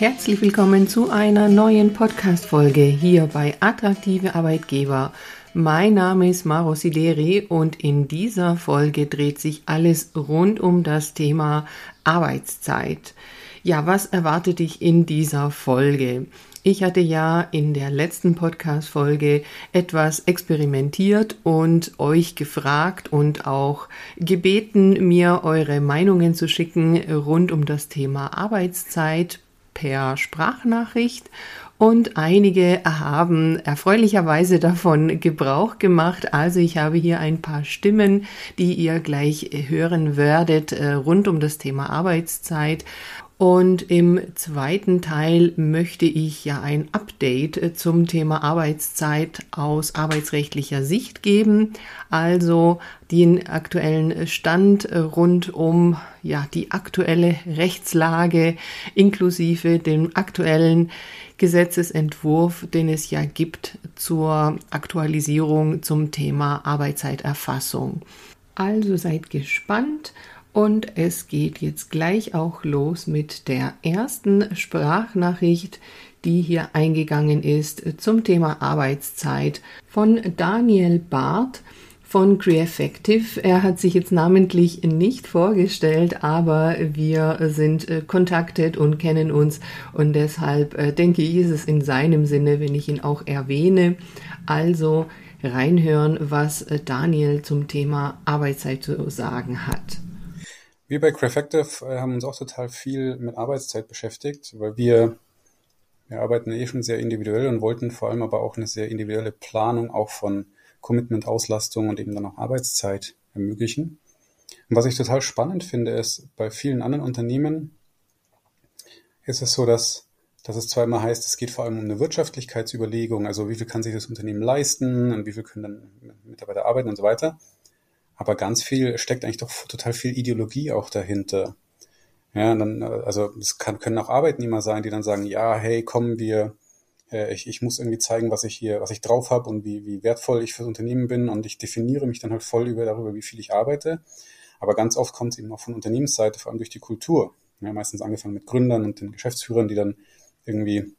Herzlich willkommen zu einer neuen Podcast-Folge hier bei Attraktive Arbeitgeber. Mein Name ist Maro Sideri und in dieser Folge dreht sich alles rund um das Thema Arbeitszeit. Ja, was erwartet dich in dieser Folge? Ich hatte ja in der letzten Podcast-Folge etwas experimentiert und euch gefragt und auch gebeten, mir eure Meinungen zu schicken rund um das Thema Arbeitszeit per Sprachnachricht und einige haben erfreulicherweise davon Gebrauch gemacht. Also ich habe hier ein paar Stimmen, die ihr gleich hören werdet äh, rund um das Thema Arbeitszeit. Und im zweiten Teil möchte ich ja ein Update äh, zum Thema Arbeitszeit aus arbeitsrechtlicher Sicht geben. Also den aktuellen Stand äh, rund um ja, die aktuelle Rechtslage inklusive dem aktuellen Gesetzesentwurf, den es ja gibt zur Aktualisierung zum Thema Arbeitszeiterfassung. Also seid gespannt und es geht jetzt gleich auch los mit der ersten Sprachnachricht, die hier eingegangen ist zum Thema Arbeitszeit von Daniel Barth von Creeffective. Er hat sich jetzt namentlich nicht vorgestellt, aber wir sind äh, kontaktet und kennen uns und deshalb äh, denke ich, ist es in seinem Sinne, wenn ich ihn auch erwähne. Also reinhören, was äh, Daniel zum Thema Arbeitszeit zu sagen hat. Wir bei Crafactive äh, haben uns auch total viel mit Arbeitszeit beschäftigt, weil wir, wir arbeiten eh schon sehr individuell und wollten vor allem aber auch eine sehr individuelle Planung auch von Commitment, Auslastung und eben dann auch Arbeitszeit ermöglichen. Und was ich total spannend finde, ist, bei vielen anderen Unternehmen ist es so, dass, dass es zwar immer heißt, es geht vor allem um eine Wirtschaftlichkeitsüberlegung, also wie viel kann sich das Unternehmen leisten und wie viel können dann Mitarbeiter arbeiten und so weiter. Aber ganz viel steckt eigentlich doch total viel Ideologie auch dahinter. Ja, dann, also es kann, können auch Arbeitnehmer sein, die dann sagen, ja, hey, kommen wir, äh, ich, ich muss irgendwie zeigen, was ich hier, was ich drauf habe und wie, wie wertvoll ich fürs Unternehmen bin und ich definiere mich dann halt voll über darüber, wie viel ich arbeite. Aber ganz oft kommt es eben auch von Unternehmensseite, vor allem durch die Kultur. Ja, meistens angefangen mit Gründern und den Geschäftsführern, die dann irgendwie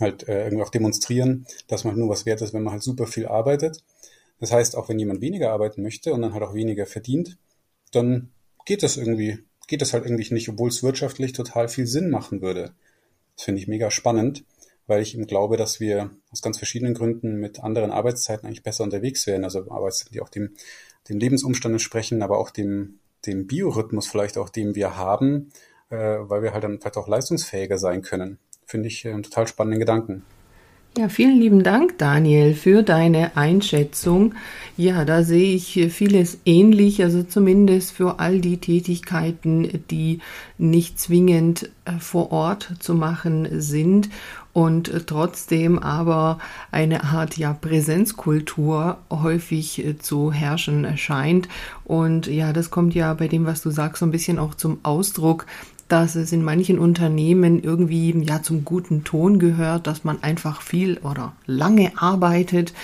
halt äh, irgendwie auch demonstrieren, dass man halt nur was wert ist, wenn man halt super viel arbeitet. Das heißt, auch wenn jemand weniger arbeiten möchte und dann halt auch weniger verdient, dann geht das irgendwie, geht das halt irgendwie nicht, obwohl es wirtschaftlich total viel Sinn machen würde. Das finde ich mega spannend, weil ich eben glaube, dass wir aus ganz verschiedenen Gründen mit anderen Arbeitszeiten eigentlich besser unterwegs wären. Also Arbeitszeiten, die auch dem, dem Lebensumstand entsprechen, aber auch dem, dem Biorhythmus vielleicht auch, dem wir haben, äh, weil wir halt dann vielleicht auch leistungsfähiger sein können. Finde ich äh, einen total spannenden Gedanken. Ja, vielen lieben Dank, Daniel, für deine Einschätzung. Ja, da sehe ich vieles ähnlich, also zumindest für all die Tätigkeiten, die nicht zwingend äh, vor Ort zu machen sind und trotzdem aber eine Art ja Präsenzkultur häufig äh, zu herrschen scheint. Und ja, das kommt ja bei dem, was du sagst, so ein bisschen auch zum Ausdruck, dass es in manchen Unternehmen irgendwie ja zum guten Ton gehört, dass man einfach viel oder lange arbeitet.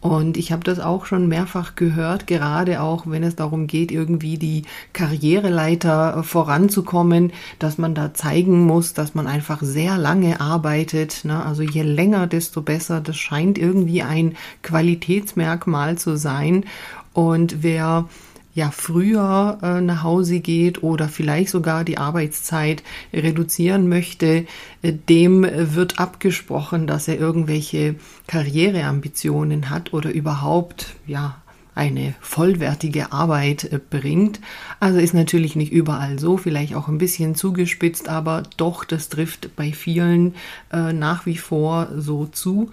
Und ich habe das auch schon mehrfach gehört, gerade auch wenn es darum geht, irgendwie die Karriereleiter voranzukommen, dass man da zeigen muss, dass man einfach sehr lange arbeitet. Ne? Also je länger, desto besser. Das scheint irgendwie ein Qualitätsmerkmal zu sein. Und wer ja früher äh, nach Hause geht oder vielleicht sogar die Arbeitszeit reduzieren möchte, äh, dem wird abgesprochen, dass er irgendwelche Karriereambitionen hat oder überhaupt ja eine vollwertige Arbeit äh, bringt. Also ist natürlich nicht überall so, vielleicht auch ein bisschen zugespitzt, aber doch, das trifft bei vielen äh, nach wie vor so zu.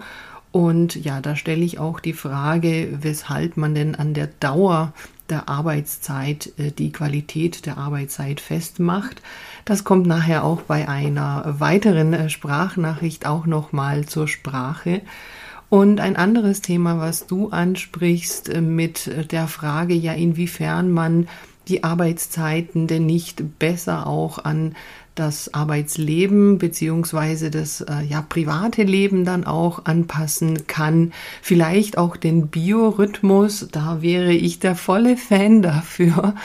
Und ja, da stelle ich auch die Frage, weshalb man denn an der Dauer der Arbeitszeit äh, die Qualität der Arbeitszeit festmacht. Das kommt nachher auch bei einer weiteren äh, Sprachnachricht auch nochmal zur Sprache. Und ein anderes Thema, was du ansprichst äh, mit der Frage, ja, inwiefern man die Arbeitszeiten denn nicht besser auch an das Arbeitsleben beziehungsweise das äh, ja private Leben dann auch anpassen kann. Vielleicht auch den Biorhythmus, da wäre ich der volle Fan dafür.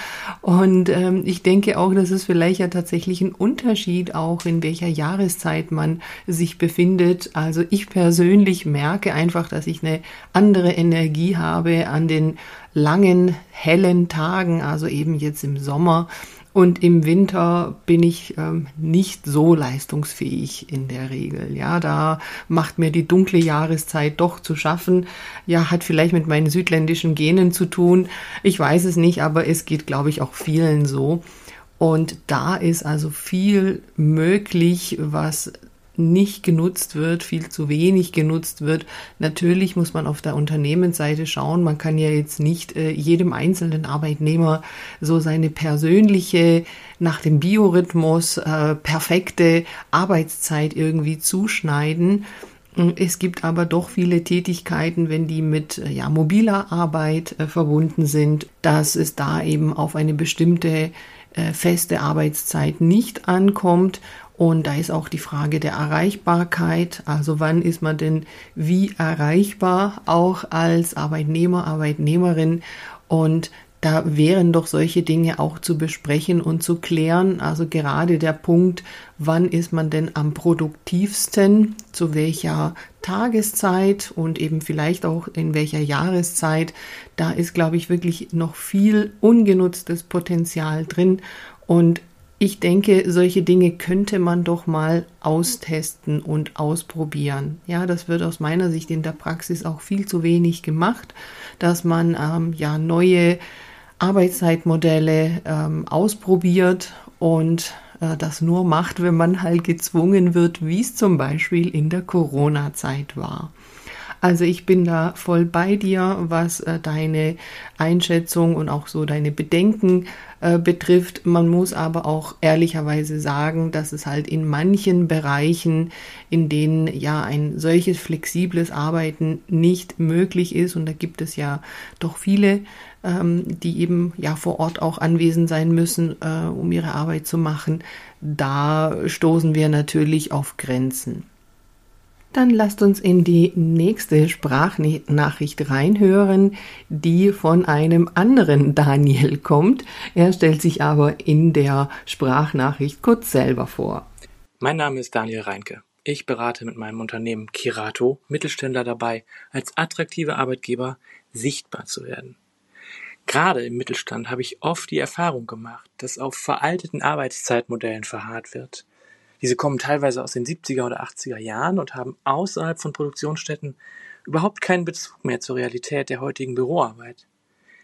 Und ähm, ich denke auch, dass es vielleicht ja tatsächlich ein Unterschied auch in welcher Jahreszeit man sich befindet. Also ich persönlich merke einfach, dass ich eine andere Energie habe an den langen, hellen Tagen, also eben jetzt im Sommer. Und im Winter bin ich ähm, nicht so leistungsfähig in der Regel. Ja, da macht mir die dunkle Jahreszeit doch zu schaffen. Ja, hat vielleicht mit meinen südländischen Genen zu tun. Ich weiß es nicht, aber es geht, glaube ich, auch vielen so. Und da ist also viel möglich, was nicht genutzt wird, viel zu wenig genutzt wird. Natürlich muss man auf der Unternehmensseite schauen. Man kann ja jetzt nicht äh, jedem einzelnen Arbeitnehmer so seine persönliche, nach dem Biorhythmus äh, perfekte Arbeitszeit irgendwie zuschneiden. Es gibt aber doch viele Tätigkeiten, wenn die mit äh, ja, mobiler Arbeit äh, verbunden sind, dass es da eben auf eine bestimmte äh, feste Arbeitszeit nicht ankommt und da ist auch die Frage der Erreichbarkeit. Also wann ist man denn wie erreichbar, auch als Arbeitnehmer, Arbeitnehmerin? Und da wären doch solche Dinge auch zu besprechen und zu klären. Also gerade der Punkt, wann ist man denn am produktivsten, zu welcher Tageszeit und eben vielleicht auch in welcher Jahreszeit. Da ist, glaube ich, wirklich noch viel ungenutztes Potenzial drin. Und ich denke, solche Dinge könnte man doch mal austesten und ausprobieren. Ja, das wird aus meiner Sicht in der Praxis auch viel zu wenig gemacht, dass man ähm, ja neue Arbeitszeitmodelle ähm, ausprobiert und äh, das nur macht, wenn man halt gezwungen wird, wie es zum Beispiel in der Corona-Zeit war. Also ich bin da voll bei dir, was äh, deine Einschätzung und auch so deine Bedenken äh, betrifft. Man muss aber auch ehrlicherweise sagen, dass es halt in manchen Bereichen, in denen ja ein solches flexibles Arbeiten nicht möglich ist, und da gibt es ja doch viele, ähm, die eben ja vor Ort auch anwesend sein müssen, äh, um ihre Arbeit zu machen, da stoßen wir natürlich auf Grenzen. Dann lasst uns in die nächste Sprachnachricht reinhören, die von einem anderen Daniel kommt. Er stellt sich aber in der Sprachnachricht kurz selber vor. Mein Name ist Daniel Reinke. Ich berate mit meinem Unternehmen Kirato Mittelständler dabei, als attraktive Arbeitgeber sichtbar zu werden. Gerade im Mittelstand habe ich oft die Erfahrung gemacht, dass auf veralteten Arbeitszeitmodellen verharrt wird. Diese kommen teilweise aus den 70er oder 80er Jahren und haben außerhalb von Produktionsstätten überhaupt keinen Bezug mehr zur Realität der heutigen Büroarbeit.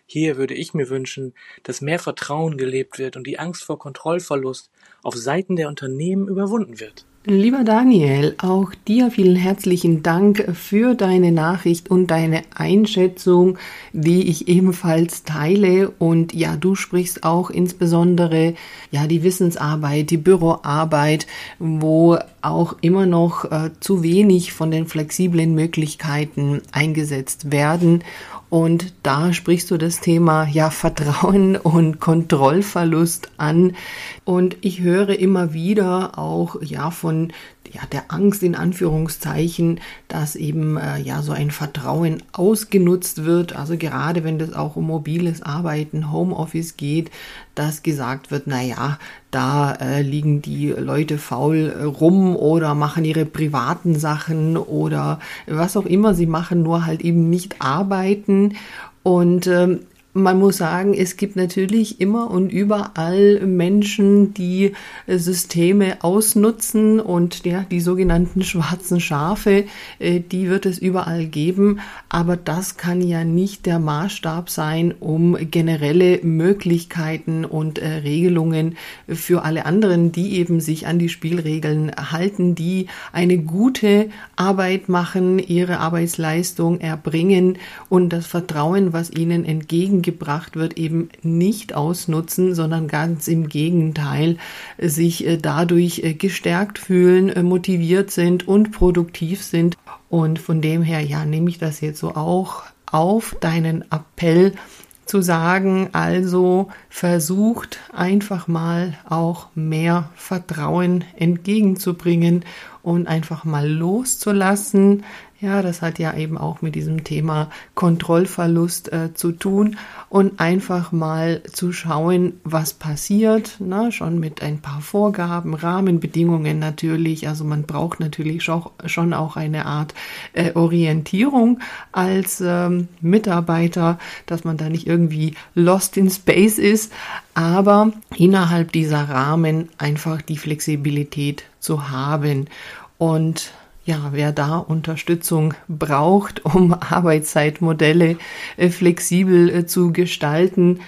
Hier würde ich mir wünschen, dass mehr Vertrauen gelebt wird und die Angst vor Kontrollverlust auf Seiten der Unternehmen überwunden wird. Lieber Daniel, auch dir vielen herzlichen Dank für deine Nachricht und deine Einschätzung, die ich ebenfalls teile. Und ja, du sprichst auch insbesondere ja die Wissensarbeit, die Büroarbeit, wo auch immer noch äh, zu wenig von den flexiblen Möglichkeiten eingesetzt werden. Und da sprichst du das Thema ja Vertrauen und Kontrollverlust an. Und ich höre immer wieder auch ja von ja, der Angst in Anführungszeichen, dass eben äh, ja so ein Vertrauen ausgenutzt wird. Also gerade wenn es auch um mobiles Arbeiten, Homeoffice geht, dass gesagt wird, na ja, da äh, liegen die Leute faul äh, rum oder machen ihre privaten Sachen oder was auch immer sie machen, nur halt eben nicht arbeiten. Und ähm, man muss sagen, es gibt natürlich immer und überall Menschen, die äh, Systeme ausnutzen und ja, die sogenannten schwarzen Schafe, äh, die wird es überall geben. Aber das kann ja nicht der Maßstab sein, um generelle Möglichkeiten und äh, Regelungen für alle anderen, die eben sich an die Spielregeln halten, die eine gute Arbeit machen, ihre Arbeitsleistung erbringen und das Vertrauen, was ihnen entgegen gebracht wird, eben nicht ausnutzen, sondern ganz im Gegenteil sich äh, dadurch äh, gestärkt fühlen, äh, motiviert sind und produktiv sind. Und von dem her, ja, nehme ich das jetzt so auch auf deinen Appell zu sagen, also versucht einfach mal auch mehr Vertrauen entgegenzubringen und einfach mal loszulassen, ja, das hat ja eben auch mit diesem Thema Kontrollverlust äh, zu tun und einfach mal zu schauen, was passiert, ne? schon mit ein paar Vorgaben, Rahmenbedingungen natürlich. Also man braucht natürlich schon, schon auch eine Art äh, Orientierung als ähm, Mitarbeiter, dass man da nicht irgendwie lost in space ist, aber innerhalb dieser Rahmen einfach die Flexibilität zu haben. Und ja, wer da Unterstützung braucht, um Arbeitszeitmodelle äh, flexibel äh, zu gestalten,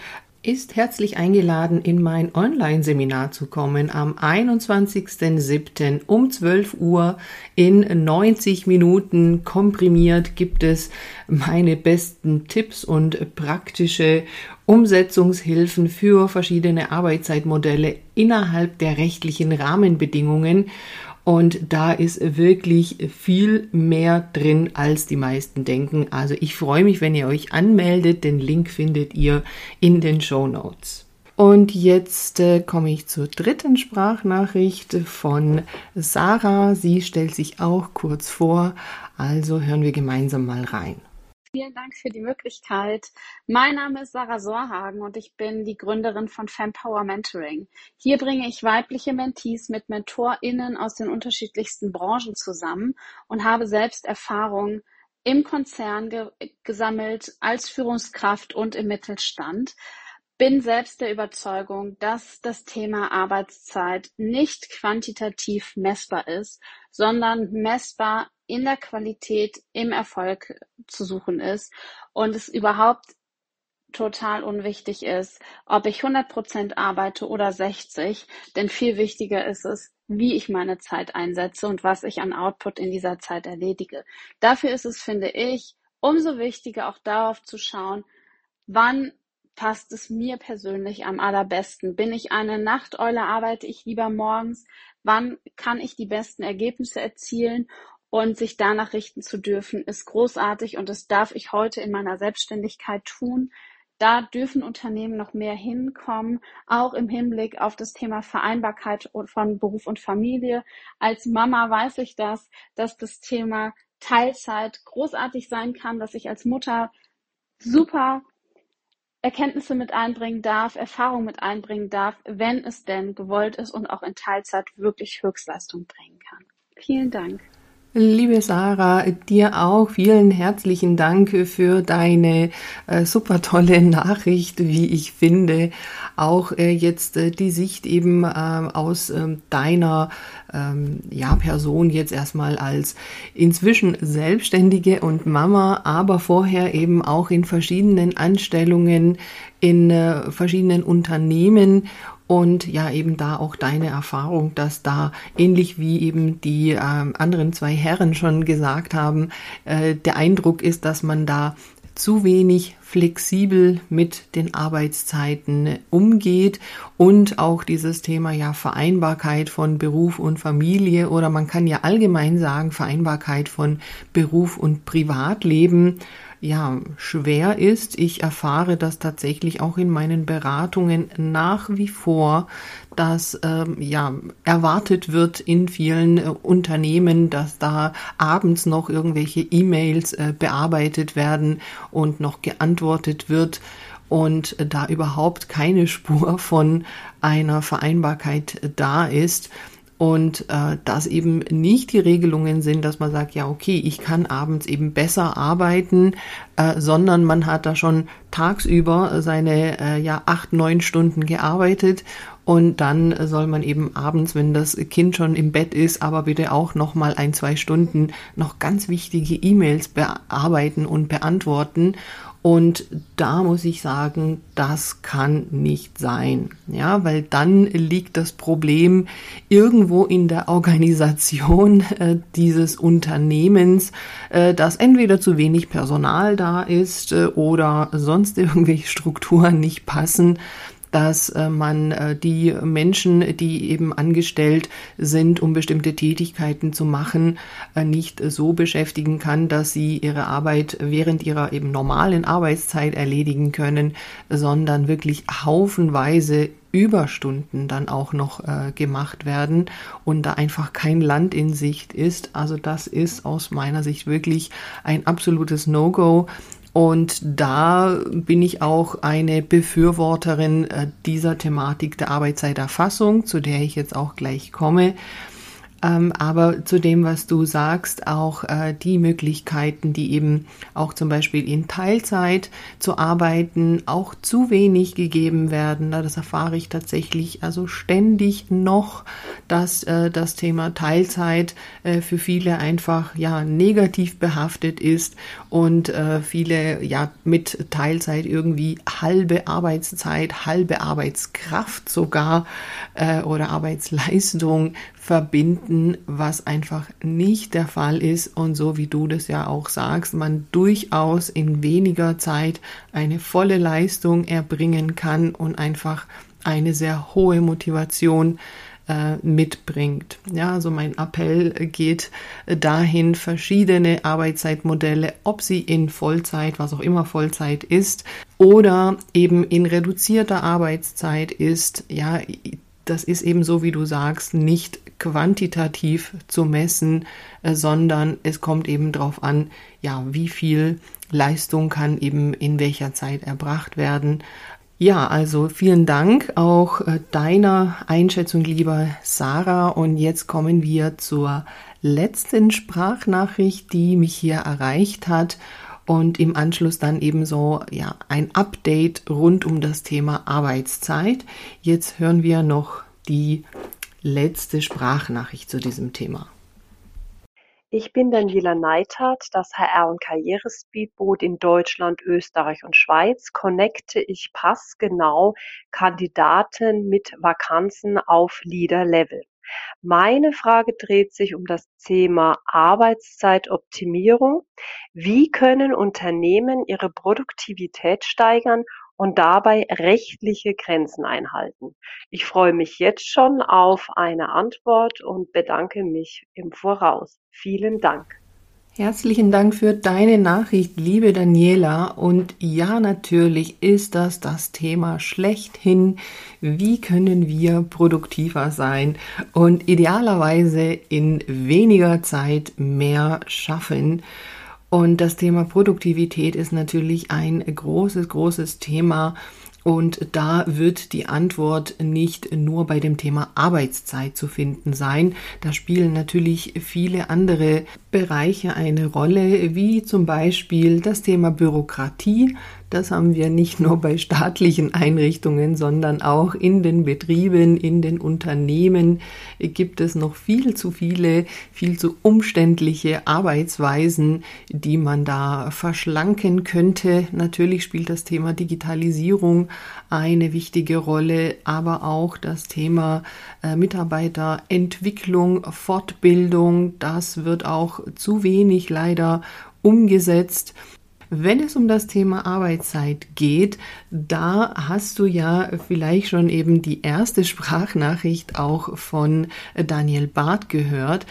ist herzlich eingeladen, in mein Online-Seminar zu kommen am 21.07. um 12 Uhr in 90 Minuten komprimiert gibt es meine besten Tipps und praktische Umsetzungshilfen für verschiedene Arbeitszeitmodelle innerhalb der rechtlichen Rahmenbedingungen und da ist wirklich viel mehr drin, als die meisten denken. Also ich freue mich, wenn ihr euch anmeldet. Den Link findet ihr in den Show Notes. Und jetzt äh, komme ich zur dritten Sprachnachricht von Sarah. Sie stellt sich auch kurz vor. Also hören wir gemeinsam mal rein. Vielen Dank für die Möglichkeit. Mein Name ist Sarah Sorhagen und ich bin die Gründerin von Fempower Mentoring. Hier bringe ich weibliche Mentees mit MentorInnen aus den unterschiedlichsten Branchen zusammen und habe selbst Erfahrung im Konzern ge gesammelt, als Führungskraft und im Mittelstand. Bin selbst der Überzeugung, dass das Thema Arbeitszeit nicht quantitativ messbar ist, sondern messbar in der Qualität, im Erfolg zu suchen ist und es überhaupt total unwichtig ist, ob ich 100 Prozent arbeite oder 60, denn viel wichtiger ist es, wie ich meine Zeit einsetze und was ich an Output in dieser Zeit erledige. Dafür ist es, finde ich, umso wichtiger auch darauf zu schauen, wann passt es mir persönlich am allerbesten? Bin ich eine Nachteule, arbeite ich lieber morgens? Wann kann ich die besten Ergebnisse erzielen? Und sich danach richten zu dürfen, ist großartig und das darf ich heute in meiner Selbstständigkeit tun. Da dürfen Unternehmen noch mehr hinkommen, auch im Hinblick auf das Thema Vereinbarkeit von Beruf und Familie. Als Mama weiß ich das, dass das Thema Teilzeit großartig sein kann, dass ich als Mutter super Erkenntnisse mit einbringen darf, Erfahrung mit einbringen darf, wenn es denn gewollt ist und auch in Teilzeit wirklich Höchstleistung bringen kann. Vielen Dank. Liebe Sarah, dir auch vielen herzlichen Dank für deine äh, super tolle Nachricht, wie ich finde. Auch äh, jetzt äh, die Sicht eben äh, aus ähm, deiner ähm, ja, Person jetzt erstmal als inzwischen Selbstständige und Mama, aber vorher eben auch in verschiedenen Anstellungen in äh, verschiedenen Unternehmen und ja eben da auch deine Erfahrung, dass da ähnlich wie eben die äh, anderen zwei Herren schon gesagt haben, äh, der Eindruck ist, dass man da zu wenig flexibel mit den Arbeitszeiten umgeht und auch dieses Thema ja Vereinbarkeit von Beruf und Familie oder man kann ja allgemein sagen Vereinbarkeit von Beruf und Privatleben ja, schwer ist. Ich erfahre das tatsächlich auch in meinen Beratungen nach wie vor, dass ähm, ja erwartet wird in vielen äh, Unternehmen, dass da abends noch irgendwelche E-Mails äh, bearbeitet werden und noch geantwortet wird und äh, da überhaupt keine Spur von einer Vereinbarkeit da ist und äh, dass eben nicht die Regelungen sind, dass man sagt, ja, okay, ich kann abends eben besser arbeiten, äh, sondern man hat da schon tagsüber seine äh, ja acht, neun Stunden gearbeitet. Und dann soll man eben abends, wenn das Kind schon im Bett ist, aber bitte auch noch mal ein, zwei Stunden noch ganz wichtige E-Mails bearbeiten und beantworten und da muss ich sagen, das kann nicht sein. Ja, weil dann liegt das Problem irgendwo in der Organisation äh, dieses Unternehmens, äh, dass entweder zu wenig Personal da ist äh, oder sonst irgendwelche Strukturen nicht passen. Dass äh, man äh, die Menschen, die eben angestellt sind, um bestimmte Tätigkeiten zu machen, äh, nicht so beschäftigen kann, dass sie ihre Arbeit während ihrer eben normalen Arbeitszeit erledigen können, sondern wirklich haufenweise Überstunden dann auch noch äh, gemacht werden und da einfach kein Land in Sicht ist. Also das ist aus meiner Sicht wirklich ein absolutes No-Go. Und da bin ich auch eine Befürworterin äh, dieser Thematik der Arbeitszeiterfassung, zu der ich jetzt auch gleich komme. Ähm, aber zu dem, was du sagst, auch äh, die Möglichkeiten, die eben auch zum Beispiel in Teilzeit zu arbeiten, auch zu wenig gegeben werden. Das erfahre ich tatsächlich also ständig noch, dass äh, das Thema Teilzeit äh, für viele einfach ja negativ behaftet ist und äh, viele ja mit Teilzeit irgendwie halbe Arbeitszeit, halbe Arbeitskraft sogar äh, oder Arbeitsleistung verbinden, was einfach nicht der Fall ist und so wie du das ja auch sagst, man durchaus in weniger Zeit eine volle Leistung erbringen kann und einfach eine sehr hohe Motivation äh, mitbringt. Ja, also mein Appell geht dahin, verschiedene Arbeitszeitmodelle, ob sie in Vollzeit, was auch immer Vollzeit ist, oder eben in reduzierter Arbeitszeit ist, ja, das ist eben so, wie du sagst, nicht quantitativ zu messen, äh, sondern es kommt eben darauf an, ja, wie viel Leistung kann eben in welcher Zeit erbracht werden. Ja, also vielen Dank auch äh, deiner Einschätzung, lieber Sarah. Und jetzt kommen wir zur letzten Sprachnachricht, die mich hier erreicht hat und im Anschluss dann ebenso ja ein Update rund um das Thema Arbeitszeit. Jetzt hören wir noch die letzte Sprachnachricht zu diesem Thema. Ich bin Daniela Neithardt, das HR- und Karrierespeedboot in Deutschland, Österreich und Schweiz. Connecte ich passgenau Kandidaten mit Vakanzen auf Leader-Level. Meine Frage dreht sich um das Thema Arbeitszeitoptimierung. Wie können Unternehmen ihre Produktivität steigern und dabei rechtliche Grenzen einhalten? Ich freue mich jetzt schon auf eine Antwort und bedanke mich im Voraus. Vielen Dank. Herzlichen Dank für deine Nachricht, liebe Daniela. Und ja, natürlich ist das das Thema schlechthin. Wie können wir produktiver sein und idealerweise in weniger Zeit mehr schaffen? Und das Thema Produktivität ist natürlich ein großes, großes Thema und da wird die Antwort nicht nur bei dem Thema Arbeitszeit zu finden sein. Da spielen natürlich viele andere Bereiche eine Rolle, wie zum Beispiel das Thema Bürokratie. Das haben wir nicht nur bei staatlichen Einrichtungen, sondern auch in den Betrieben, in den Unternehmen gibt es noch viel zu viele, viel zu umständliche Arbeitsweisen, die man da verschlanken könnte. Natürlich spielt das Thema Digitalisierung eine wichtige Rolle, aber auch das Thema äh, Mitarbeiterentwicklung, Fortbildung, das wird auch zu wenig leider umgesetzt. Wenn es um das Thema Arbeitszeit geht, da hast du ja vielleicht schon eben die erste Sprachnachricht auch von Daniel Barth gehört.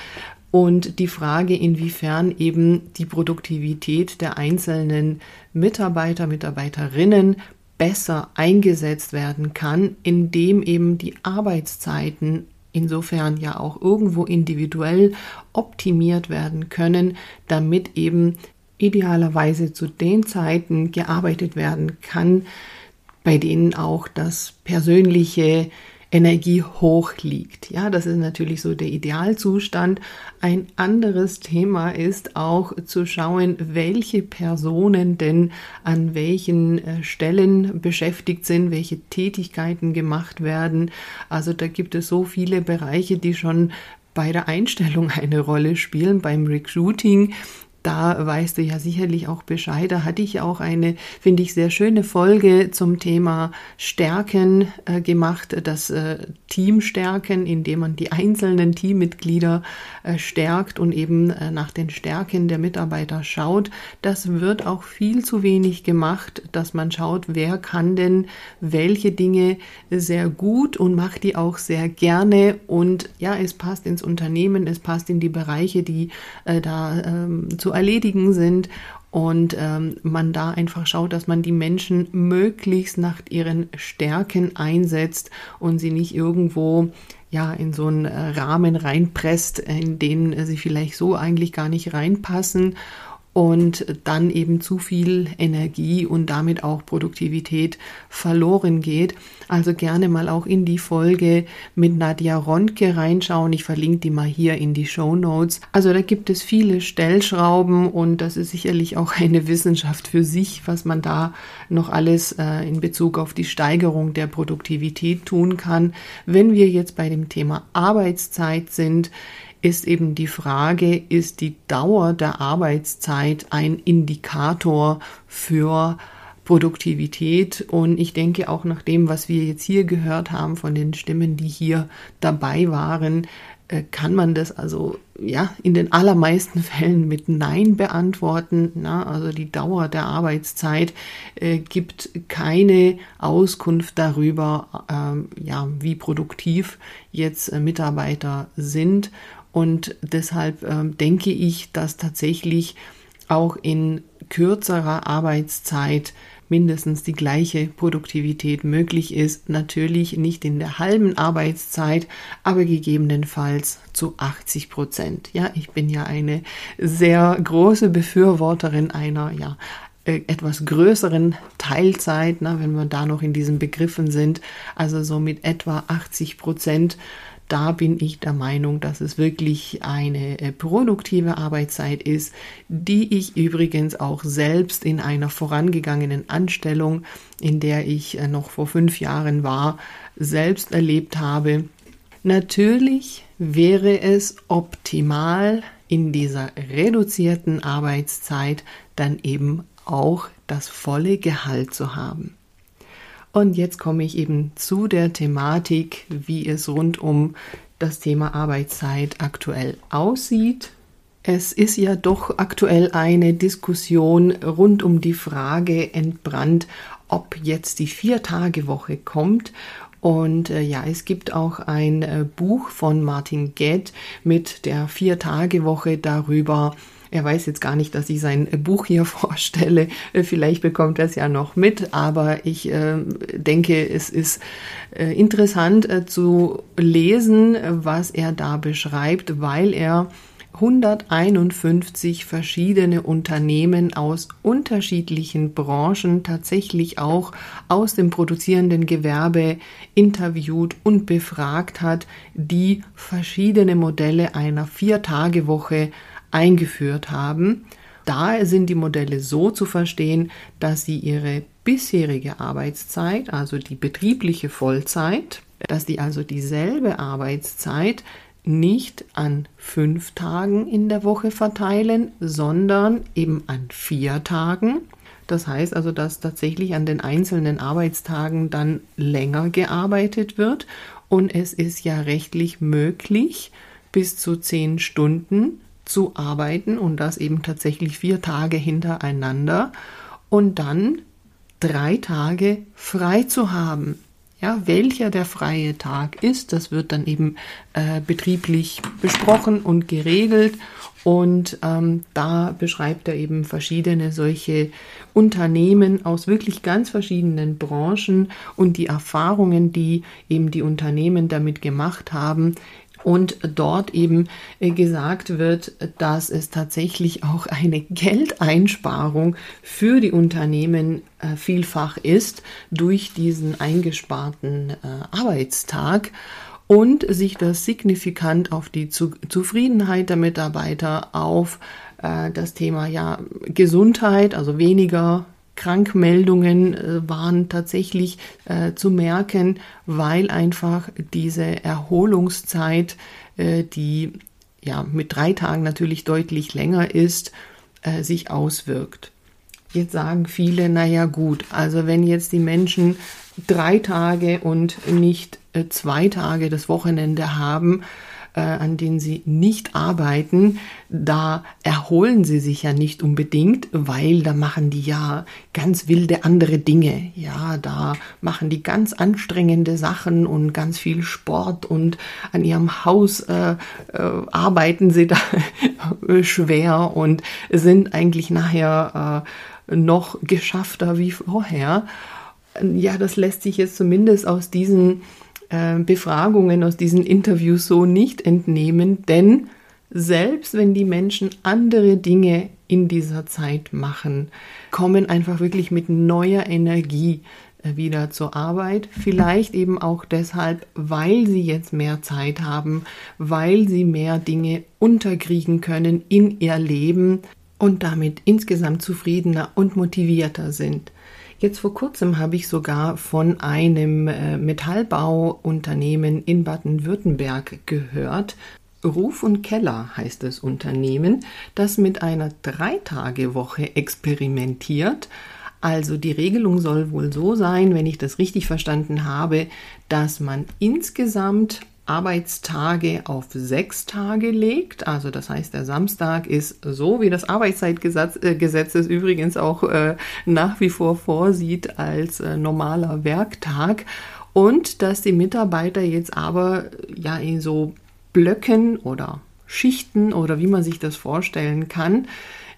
Und die Frage, inwiefern eben die Produktivität der einzelnen Mitarbeiter, Mitarbeiterinnen besser eingesetzt werden kann, indem eben die Arbeitszeiten insofern ja auch irgendwo individuell optimiert werden können, damit eben idealerweise zu den Zeiten gearbeitet werden kann, bei denen auch das persönliche Energie hoch liegt. Ja, das ist natürlich so der Idealzustand. Ein anderes Thema ist auch zu schauen, welche Personen denn an welchen äh, Stellen beschäftigt sind, welche Tätigkeiten gemacht werden. Also da gibt es so viele Bereiche, die schon bei der Einstellung eine Rolle spielen, beim Recruiting da weißt du ja sicherlich auch Bescheid. Da hatte ich auch eine, finde ich, sehr schöne Folge zum Thema Stärken äh, gemacht, das äh, Team stärken, indem man die einzelnen Teammitglieder äh, stärkt und eben äh, nach den Stärken der Mitarbeiter schaut. Das wird auch viel zu wenig gemacht, dass man schaut, wer kann denn welche Dinge sehr gut und macht die auch sehr gerne und ja, es passt ins Unternehmen, es passt in die Bereiche, die äh, da ähm, zu erledigen sind und ähm, man da einfach schaut, dass man die Menschen möglichst nach ihren Stärken einsetzt und sie nicht irgendwo ja in so einen äh, Rahmen reinpresst, in den sie vielleicht so eigentlich gar nicht reinpassen und dann eben zu viel Energie und damit auch Produktivität verloren geht. Also gerne mal auch in die Folge mit Nadja Rondke reinschauen. Ich verlinke die mal hier in die Show Notes. Also da gibt es viele Stellschrauben und das ist sicherlich auch eine Wissenschaft für sich, was man da noch alles äh, in Bezug auf die Steigerung der Produktivität tun kann. Wenn wir jetzt bei dem Thema Arbeitszeit sind, ist eben die Frage, ist die Dauer der Arbeitszeit ein Indikator für Produktivität. Und ich denke auch nach dem, was wir jetzt hier gehört haben von den Stimmen, die hier dabei waren, äh, kann man das also ja in den allermeisten Fällen mit Nein beantworten. Na, also die Dauer der Arbeitszeit äh, gibt keine Auskunft darüber, ähm, ja, wie produktiv jetzt äh, Mitarbeiter sind. Und deshalb ähm, denke ich, dass tatsächlich auch in kürzerer Arbeitszeit mindestens die gleiche Produktivität möglich ist. Natürlich nicht in der halben Arbeitszeit, aber gegebenenfalls zu 80 Prozent. Ja, ich bin ja eine sehr große Befürworterin einer, ja, äh, etwas größeren Teilzeit, na, wenn wir da noch in diesen Begriffen sind, also so mit etwa 80 Prozent da bin ich der Meinung, dass es wirklich eine äh, produktive Arbeitszeit ist, die ich übrigens auch selbst in einer vorangegangenen Anstellung, in der ich äh, noch vor fünf Jahren war, selbst erlebt habe. Natürlich wäre es optimal, in dieser reduzierten Arbeitszeit dann eben auch das volle Gehalt zu haben. Und jetzt komme ich eben zu der Thematik, wie es rund um das Thema Arbeitszeit aktuell aussieht. Es ist ja doch aktuell eine Diskussion rund um die Frage entbrannt, ob jetzt die Vier-Tage-Woche kommt und äh, ja, es gibt auch ein äh, Buch von Martin Gett mit der Vier-Tage-Woche darüber, er weiß jetzt gar nicht, dass ich sein Buch hier vorstelle. Vielleicht bekommt er es ja noch mit, aber ich äh, denke, es ist äh, interessant äh, zu lesen, was er da beschreibt, weil er 151 verschiedene Unternehmen aus unterschiedlichen Branchen, tatsächlich auch aus dem produzierenden Gewerbe interviewt und befragt hat, die verschiedene Modelle einer Vier-Tage-Woche eingeführt haben. Da sind die Modelle so zu verstehen, dass sie ihre bisherige Arbeitszeit, also die betriebliche Vollzeit, dass sie also dieselbe Arbeitszeit nicht an fünf Tagen in der Woche verteilen, sondern eben an vier Tagen. Das heißt also, dass tatsächlich an den einzelnen Arbeitstagen dann länger gearbeitet wird und es ist ja rechtlich möglich, bis zu zehn Stunden zu arbeiten und das eben tatsächlich vier Tage hintereinander und dann drei Tage frei zu haben. Ja, welcher der freie Tag ist, das wird dann eben äh, betrieblich besprochen und geregelt. Und ähm, da beschreibt er eben verschiedene solche Unternehmen aus wirklich ganz verschiedenen Branchen und die Erfahrungen, die eben die Unternehmen damit gemacht haben, und dort eben äh, gesagt wird, dass es tatsächlich auch eine Geldeinsparung für die Unternehmen äh, vielfach ist durch diesen eingesparten äh, Arbeitstag und sich das signifikant auf die Zufriedenheit der Mitarbeiter, auf das Thema ja Gesundheit, also weniger Krankmeldungen äh, waren tatsächlich äh, zu merken, weil einfach diese Erholungszeit, äh, die ja mit drei Tagen natürlich deutlich länger ist, äh, sich auswirkt. Jetzt sagen viele, naja gut, also wenn jetzt die Menschen drei Tage und nicht äh, zwei Tage das Wochenende haben, äh, an denen sie nicht arbeiten, da erholen sie sich ja nicht unbedingt, weil da machen die ja ganz wilde andere Dinge. Ja, da machen die ganz anstrengende Sachen und ganz viel Sport und an ihrem Haus äh, äh, arbeiten sie da schwer und sind eigentlich nachher äh, noch geschaffter wie vorher. Ja, das lässt sich jetzt zumindest aus diesen äh, Befragungen, aus diesen Interviews so nicht entnehmen, denn selbst wenn die Menschen andere Dinge in dieser Zeit machen, kommen einfach wirklich mit neuer Energie äh, wieder zur Arbeit. Vielleicht eben auch deshalb, weil sie jetzt mehr Zeit haben, weil sie mehr Dinge unterkriegen können in ihr Leben und damit insgesamt zufriedener und motivierter sind. Jetzt vor kurzem habe ich sogar von einem äh, Metallbauunternehmen in Baden-Württemberg gehört. Ruf und Keller heißt das Unternehmen, das mit einer Dreitagewoche experimentiert. Also die Regelung soll wohl so sein, wenn ich das richtig verstanden habe, dass man insgesamt Arbeitstage auf sechs Tage legt. Also das heißt, der Samstag ist so, wie das Arbeitszeitgesetz äh, es übrigens auch äh, nach wie vor vorsieht als äh, normaler Werktag. Und dass die Mitarbeiter jetzt aber ja in so Blöcken oder Schichten oder wie man sich das vorstellen kann,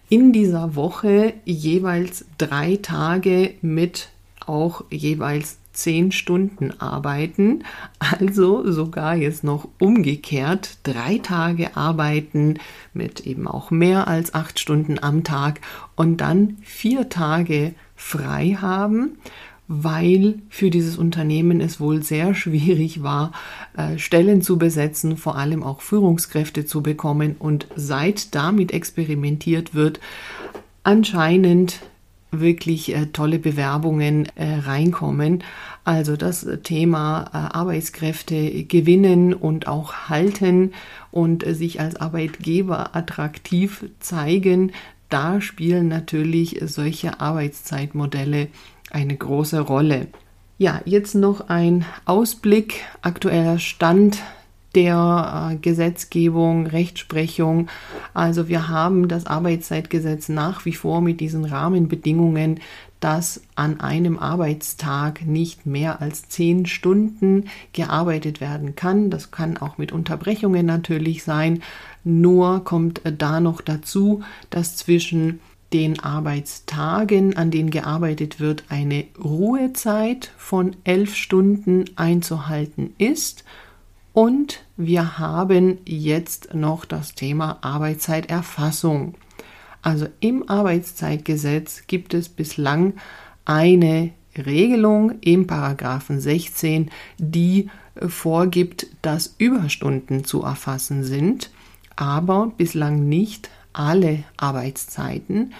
in dieser Woche jeweils drei Tage mit auch jeweils zehn Stunden arbeiten, also sogar jetzt noch umgekehrt drei Tage arbeiten mit eben auch mehr als acht Stunden am Tag und dann vier Tage frei haben, weil für dieses Unternehmen es wohl sehr schwierig war, äh, Stellen zu besetzen, vor allem auch Führungskräfte zu bekommen. Und seit damit experimentiert wird, anscheinend wirklich äh, tolle Bewerbungen äh, reinkommen. Also das Thema äh, Arbeitskräfte gewinnen und auch halten und äh, sich als Arbeitgeber attraktiv zeigen, da spielen natürlich solche Arbeitszeitmodelle eine große Rolle. Ja, jetzt noch ein Ausblick, aktueller Stand der äh, Gesetzgebung, Rechtsprechung. Also wir haben das Arbeitszeitgesetz nach wie vor mit diesen Rahmenbedingungen, dass an einem Arbeitstag nicht mehr als zehn Stunden gearbeitet werden kann. Das kann auch mit Unterbrechungen natürlich sein. Nur kommt da noch dazu, dass zwischen den Arbeitstagen, an denen gearbeitet wird, eine Ruhezeit von elf Stunden einzuhalten ist und wir haben jetzt noch das Thema Arbeitszeiterfassung. Also im Arbeitszeitgesetz gibt es bislang eine Regelung im Paragraphen 16, die vorgibt, dass Überstunden zu erfassen sind, aber bislang nicht alle Arbeitszeiten.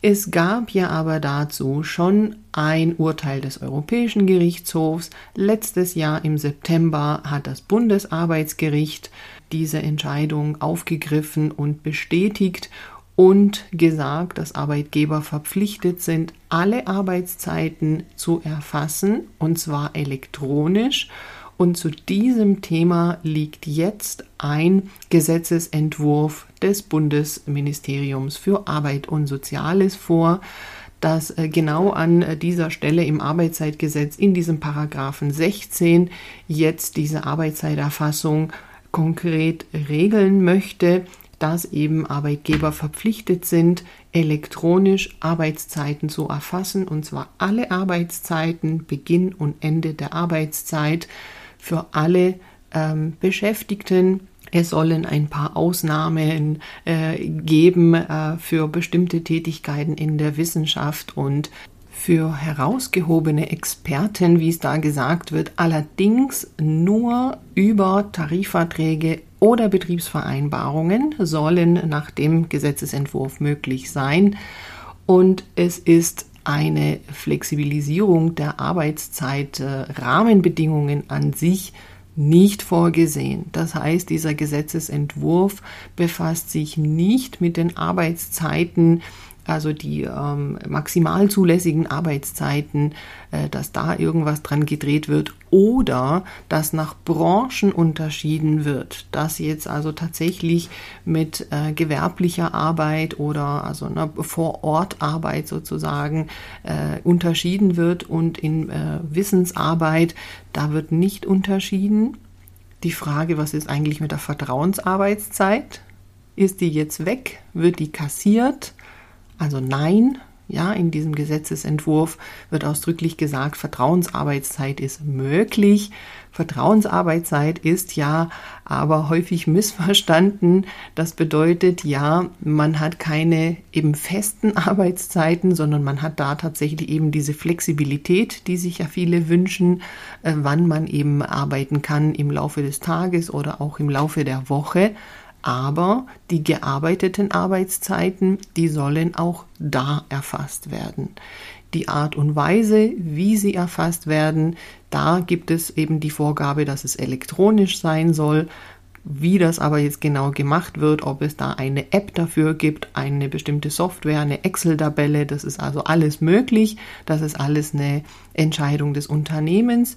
Es gab ja aber dazu schon ein Urteil des Europäischen Gerichtshofs. Letztes Jahr im September hat das Bundesarbeitsgericht diese Entscheidung aufgegriffen und bestätigt und gesagt, dass Arbeitgeber verpflichtet sind, alle Arbeitszeiten zu erfassen, und zwar elektronisch und zu diesem Thema liegt jetzt ein Gesetzesentwurf des Bundesministeriums für Arbeit und Soziales vor, das äh, genau an äh, dieser Stelle im Arbeitszeitgesetz in diesem Paragraphen 16 jetzt diese Arbeitszeiterfassung konkret regeln möchte, dass eben Arbeitgeber verpflichtet sind, elektronisch Arbeitszeiten zu erfassen, und zwar alle Arbeitszeiten, Beginn und Ende der Arbeitszeit, für alle ähm, Beschäftigten. Es sollen ein paar Ausnahmen äh, geben äh, für bestimmte Tätigkeiten in der Wissenschaft und für herausgehobene Experten, wie es da gesagt wird, allerdings nur über Tarifverträge oder Betriebsvereinbarungen sollen nach dem Gesetzesentwurf möglich sein. Und es ist eine Flexibilisierung der Arbeitszeit, Rahmenbedingungen an sich nicht vorgesehen. Das heißt, dieser Gesetzesentwurf befasst sich nicht mit den Arbeitszeiten also die ähm, maximal zulässigen Arbeitszeiten, äh, dass da irgendwas dran gedreht wird oder dass nach Branchen unterschieden wird, dass jetzt also tatsächlich mit äh, gewerblicher Arbeit oder also einer Vorortarbeit sozusagen äh, unterschieden wird und in äh, Wissensarbeit, da wird nicht unterschieden. Die Frage, was ist eigentlich mit der Vertrauensarbeitszeit? Ist die jetzt weg? Wird die kassiert? Also nein, ja, in diesem Gesetzesentwurf wird ausdrücklich gesagt, Vertrauensarbeitszeit ist möglich. Vertrauensarbeitszeit ist ja aber häufig missverstanden. Das bedeutet ja, man hat keine eben festen Arbeitszeiten, sondern man hat da tatsächlich eben diese Flexibilität, die sich ja viele wünschen, äh, wann man eben arbeiten kann im Laufe des Tages oder auch im Laufe der Woche aber die gearbeiteten Arbeitszeiten, die sollen auch da erfasst werden. Die Art und Weise, wie sie erfasst werden, da gibt es eben die Vorgabe, dass es elektronisch sein soll. Wie das aber jetzt genau gemacht wird, ob es da eine App dafür gibt, eine bestimmte Software, eine Excel-Tabelle, das ist also alles möglich. Das ist alles eine Entscheidung des Unternehmens.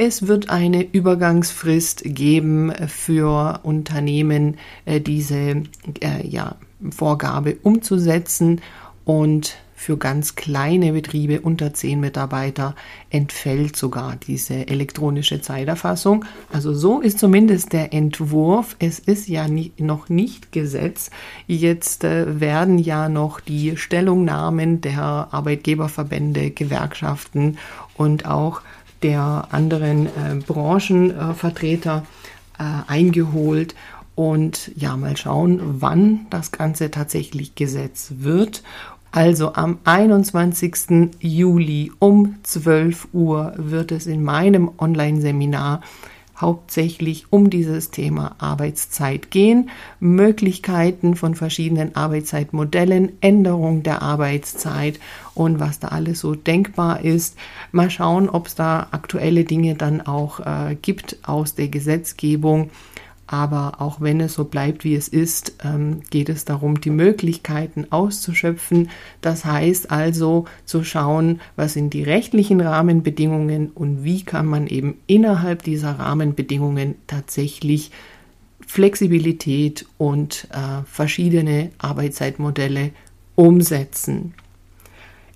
Es wird eine Übergangsfrist geben für Unternehmen, äh, diese äh, ja, Vorgabe umzusetzen und für ganz kleine Betriebe unter zehn Mitarbeiter entfällt sogar diese elektronische Zeiterfassung. Also so ist zumindest der Entwurf. Es ist ja nicht, noch nicht Gesetz. Jetzt äh, werden ja noch die Stellungnahmen der Arbeitgeberverbände, Gewerkschaften und auch der anderen äh, Branchenvertreter äh, eingeholt und ja, mal schauen, wann das Ganze tatsächlich Gesetz wird. Also am 21. Juli um 12 Uhr wird es in meinem Online-Seminar hauptsächlich um dieses Thema Arbeitszeit gehen, Möglichkeiten von verschiedenen Arbeitszeitmodellen, Änderung der Arbeitszeit und was da alles so denkbar ist. Mal schauen, ob es da aktuelle Dinge dann auch äh, gibt aus der Gesetzgebung. Aber auch wenn es so bleibt, wie es ist, ähm, geht es darum, die Möglichkeiten auszuschöpfen. Das heißt also zu schauen, was sind die rechtlichen Rahmenbedingungen und wie kann man eben innerhalb dieser Rahmenbedingungen tatsächlich Flexibilität und äh, verschiedene Arbeitszeitmodelle umsetzen.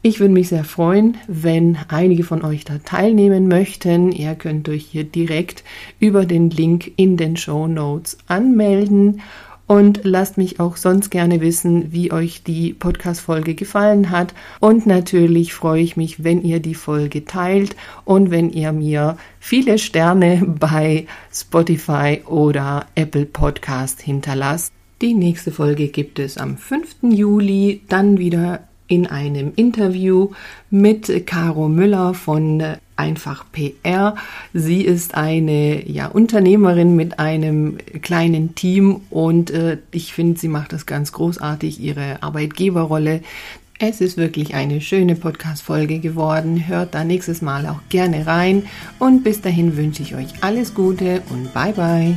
Ich würde mich sehr freuen, wenn einige von euch da teilnehmen möchten. Ihr könnt euch hier direkt über den Link in den Show Notes anmelden und lasst mich auch sonst gerne wissen, wie euch die Podcast-Folge gefallen hat. Und natürlich freue ich mich, wenn ihr die Folge teilt und wenn ihr mir viele Sterne bei Spotify oder Apple Podcast hinterlasst. Die nächste Folge gibt es am 5. Juli, dann wieder in einem Interview mit Caro Müller von Einfach PR. Sie ist eine ja, Unternehmerin mit einem kleinen Team und äh, ich finde, sie macht das ganz großartig, ihre Arbeitgeberrolle. Es ist wirklich eine schöne Podcast-Folge geworden. Hört da nächstes Mal auch gerne rein und bis dahin wünsche ich euch alles Gute und bye bye.